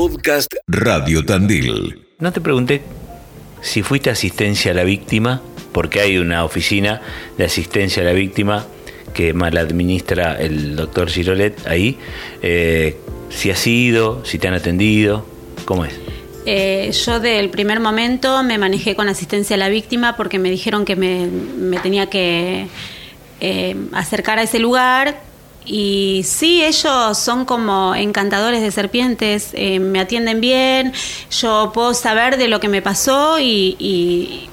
Podcast Radio Tandil. No te pregunté si fuiste asistencia a la víctima, porque hay una oficina de asistencia a la víctima que mal administra el doctor Girolet ahí. Eh, si has ido, si te han atendido, ¿cómo es? Eh, yo del primer momento me manejé con asistencia a la víctima porque me dijeron que me, tenía que eh, acercar a ese lugar y sí, ellos son como encantadores de serpientes, eh, me atienden bien, yo puedo saber de lo que me pasó y,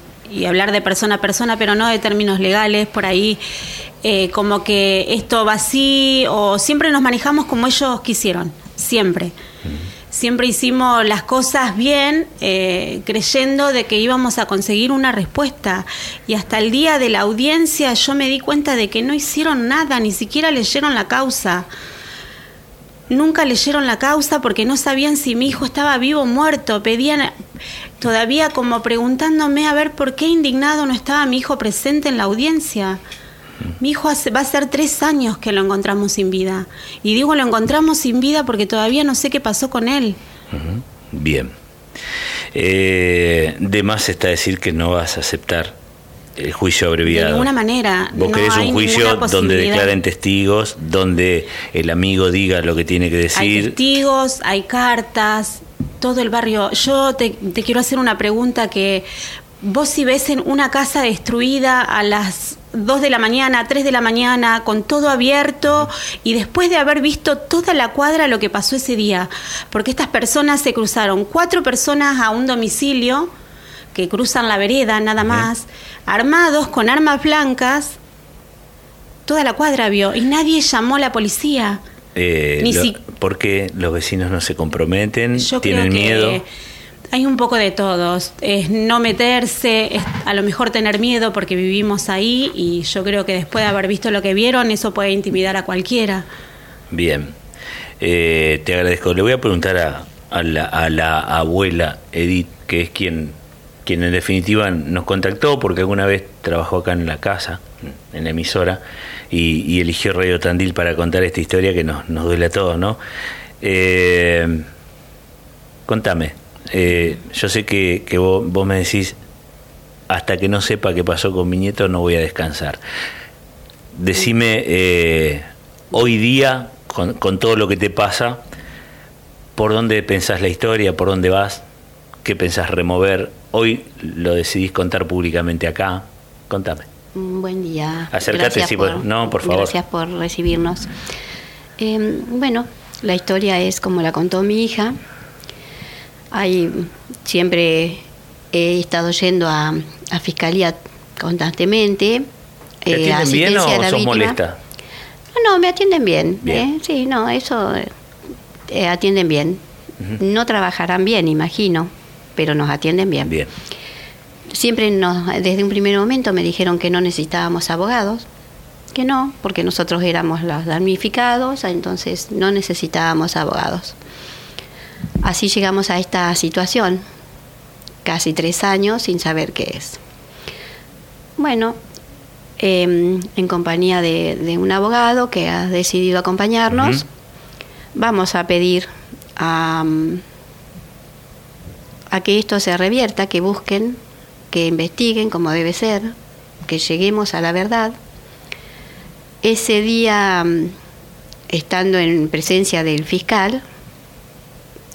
hablar de persona a persona, pero no de términos legales, por ahí como que esto va así, o siempre nos manejamos como ellos quisieron, siempre siempre hicimos las cosas bien, eh, creyendo de que íbamos a conseguir una respuesta. Y hasta el día de la audiencia yo me di cuenta de que no hicieron nada, ni siquiera leyeron la causa. Nunca leyeron la causa porque no sabían si mi hijo estaba vivo o muerto. Pedían todavía como preguntándome a ver por qué indignado no estaba mi hijo presente en la audiencia. Mi hijo va a ser tres años que lo encontramos sin vida. Y digo lo encontramos sin vida porque todavía no sé qué pasó con él. Bien. Eh, de más está decir que no vas a aceptar el juicio abreviado. De ninguna manera. Vos querés un juicio donde declaren testigos, donde el amigo diga lo que tiene que decir. Hay testigos, hay cartas, todo el barrio. Yo te, te quiero hacer una pregunta que vos si ves en una casa destruida a las 2 de la mañana, 3 de la mañana, con todo abierto y después de haber visto toda la cuadra lo que pasó ese día, porque estas personas se cruzaron, cuatro personas a un domicilio que cruzan la vereda nada más, armados con armas blancas, toda la cuadra vio y nadie llamó a la policía. Eh, Ni ¿Por qué los vecinos no se comprometen? ¿Tienen miedo? Hay un poco de todos. Es no meterse, es a lo mejor tener miedo porque vivimos ahí y yo creo que después de haber visto lo que vieron, eso puede intimidar a cualquiera. Bien. Eh, te agradezco. Le voy a preguntar a, la, abuela Edith, que es quien, quien en definitiva nos contactó porque alguna vez trabajó acá en la casa, en la emisora, y, eligió Radio Tandil para contar esta historia que nos, nos duele a todos, ¿no? Eh, contame, eh, yo sé que, vos, me decís, hasta que no sepa qué pasó con mi nieto no voy a descansar. Decime, eh, hoy día, con, todo lo que te pasa, ¿por dónde pensás la historia? ¿Por dónde vas? ¿Qué pensás remover? Hoy lo decidís contar públicamente acá. Contame. Buen día. Acércate, si por, no, por favor. Gracias por recibirnos. Em, bueno, la historia es como la contó mi hija. Hay, siempre he estado yendo a, fiscalía constantemente. ¿Te eh, atienden bien o sos molesta? No, me atienden bien. ¿eh? Sí, no, eso eh, atienden bien. No trabajarán bien, imagino, pero nos atienden bien. Bien. Siempre nos, desde un primer momento me dijeron que no necesitábamos abogados, que no, porque nosotros éramos los damnificados, entonces no necesitábamos abogados. Así llegamos a esta situación, casi tres años sin saber qué es. Bueno, em, en compañía de, un abogado que ha decidido acompañarnos, vamos a pedir a, a que esto se revierta, que busquen, que investiguen como debe ser, que lleguemos a la verdad. Ese día, estando en presencia del fiscal,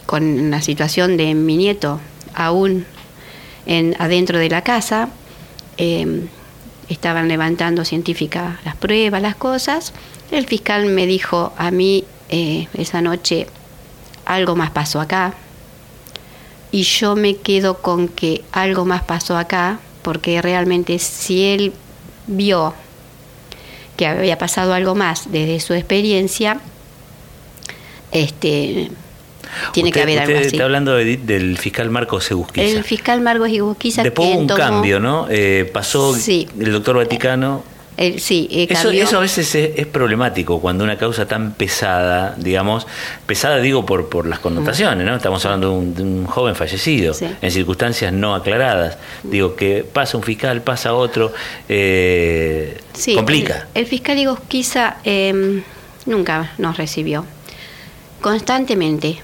con la situación de mi nieto aún en, adentro de la casa, em, estaban levantando científica las pruebas, las cosas. El fiscal me dijo a mí eh, esa noche, algo más pasó acá. Y yo me quedo con que algo más pasó acá, porque realmente si él vio que había pasado algo más desde su experiencia, este, tiene que haber algo así. está hablando del fiscal Marcos Egusquiza. El fiscal Marcos Egusquiza. Después hubo un cambio, ¿no? Eh, pasó el doctor Vaticano. sí, eh, eso, eso, a veces es, problemático cuando una causa tan pesada, digamos, pesada digo por, por las connotaciones, ¿no? Estamos hablando de un, joven fallecido en circunstancias no aclaradas. Digo, que pasa un fiscal, pasa otro, eh, complica. El, el fiscal Egusquiza em, nunca nos recibió. Constantemente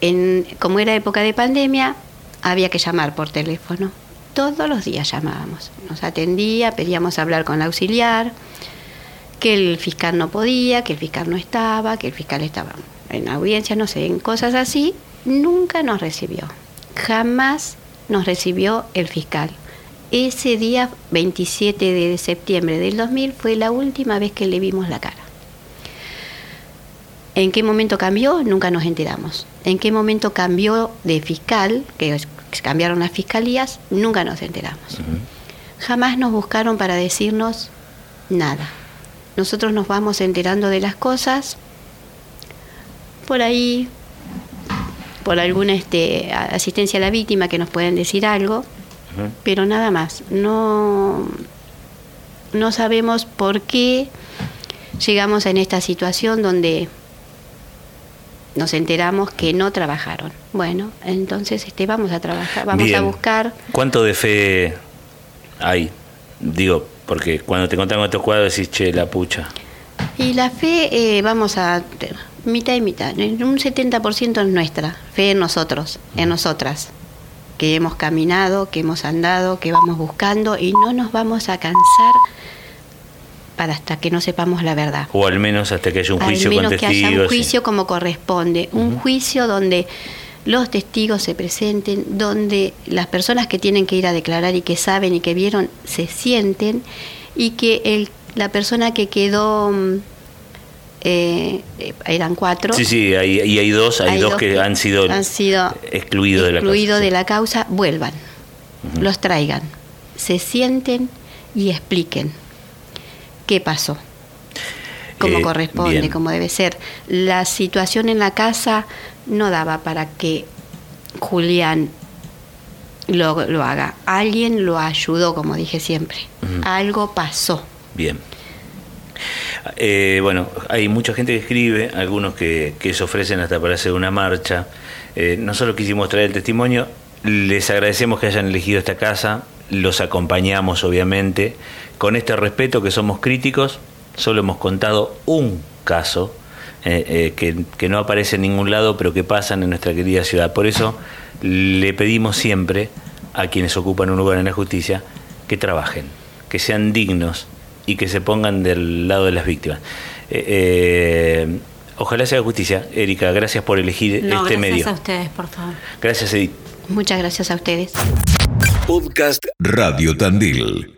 en, como era época de pandemia, había que llamar por teléfono. Todos los días llamábamos. Nos atendía, pedíamos hablar con la auxiliar, que el fiscal no podía, que el fiscal no estaba, que el fiscal estaba en audiencia, no sé, en cosas así. Nunca nos recibió. Jamás nos recibió el fiscal. Ese día, 27 de septiembre del 2000, fue la última vez que le vimos la cara. ¿En qué momento cambió? Nunca nos enteramos. ¿En qué momento cambió de fiscal? Que cambiaron las fiscalías, nunca nos enteramos. Jamás nos buscaron para decirnos nada. Nosotros nos vamos enterando de las cosas por ahí, por alguna este, asistencia a la víctima que nos pueden decir algo, pero nada más. No, no sabemos por qué llegamos en esta situación donde nos enteramos que no trabajaron. Bueno, entonces este, vamos a trabajar, vamos a buscar. ¿Cuánto de fe hay? Digo, porque cuando te contamos estos cuadros decís, che, la pucha. Y la fe, eh, vamos a mitad y mitad. Un 70% es nuestra, fe en nosotros, en nosotras, que hemos caminado, que hemos andado, que vamos buscando y no nos vamos a cansar para hasta que no sepamos la verdad. O al menos hasta que haya un juicio al menos con que haya un juicio como corresponde, un juicio donde los testigos se presenten, donde las personas que tienen que ir a declarar y que saben y que vieron se sienten y que el, la persona que quedó mm, eh, eran cuatro Sí, sí, hay, y hay dos, hay, hay dos dos que, que han sido, han sido excluidos de la causa. excluidos sí. de la causa, vuelvan, los traigan, se sienten y expliquen qué pasó, como Eh, corresponde, bien. como debe ser. La situación en la casa no daba para que Julián lo, lo haga. Alguien lo ayudó, como dije siempre. Algo pasó. Bien. Eh, bueno, hay mucha gente que escribe, algunos que, que se ofrecen hasta para hacer una marcha. Eh, nosotros quisimos traer el testimonio, les agradecemos que hayan elegido esta casa, los acompañamos obviamente, con este respeto que somos críticos, solo hemos contado un caso eh, eh, que, que no aparece en ningún lado, pero que pasan en nuestra querida ciudad. Por eso le pedimos siempre a quienes ocupan un lugar en la justicia que trabajen, que sean dignos y que se pongan del lado de las víctimas. Eh, eh, ojalá sea justicia. Erika, gracias por elegir No, este gracias medio. a ustedes, por favor. Gracias, Edith. Muchas gracias a ustedes. Podcast Radio Tandil.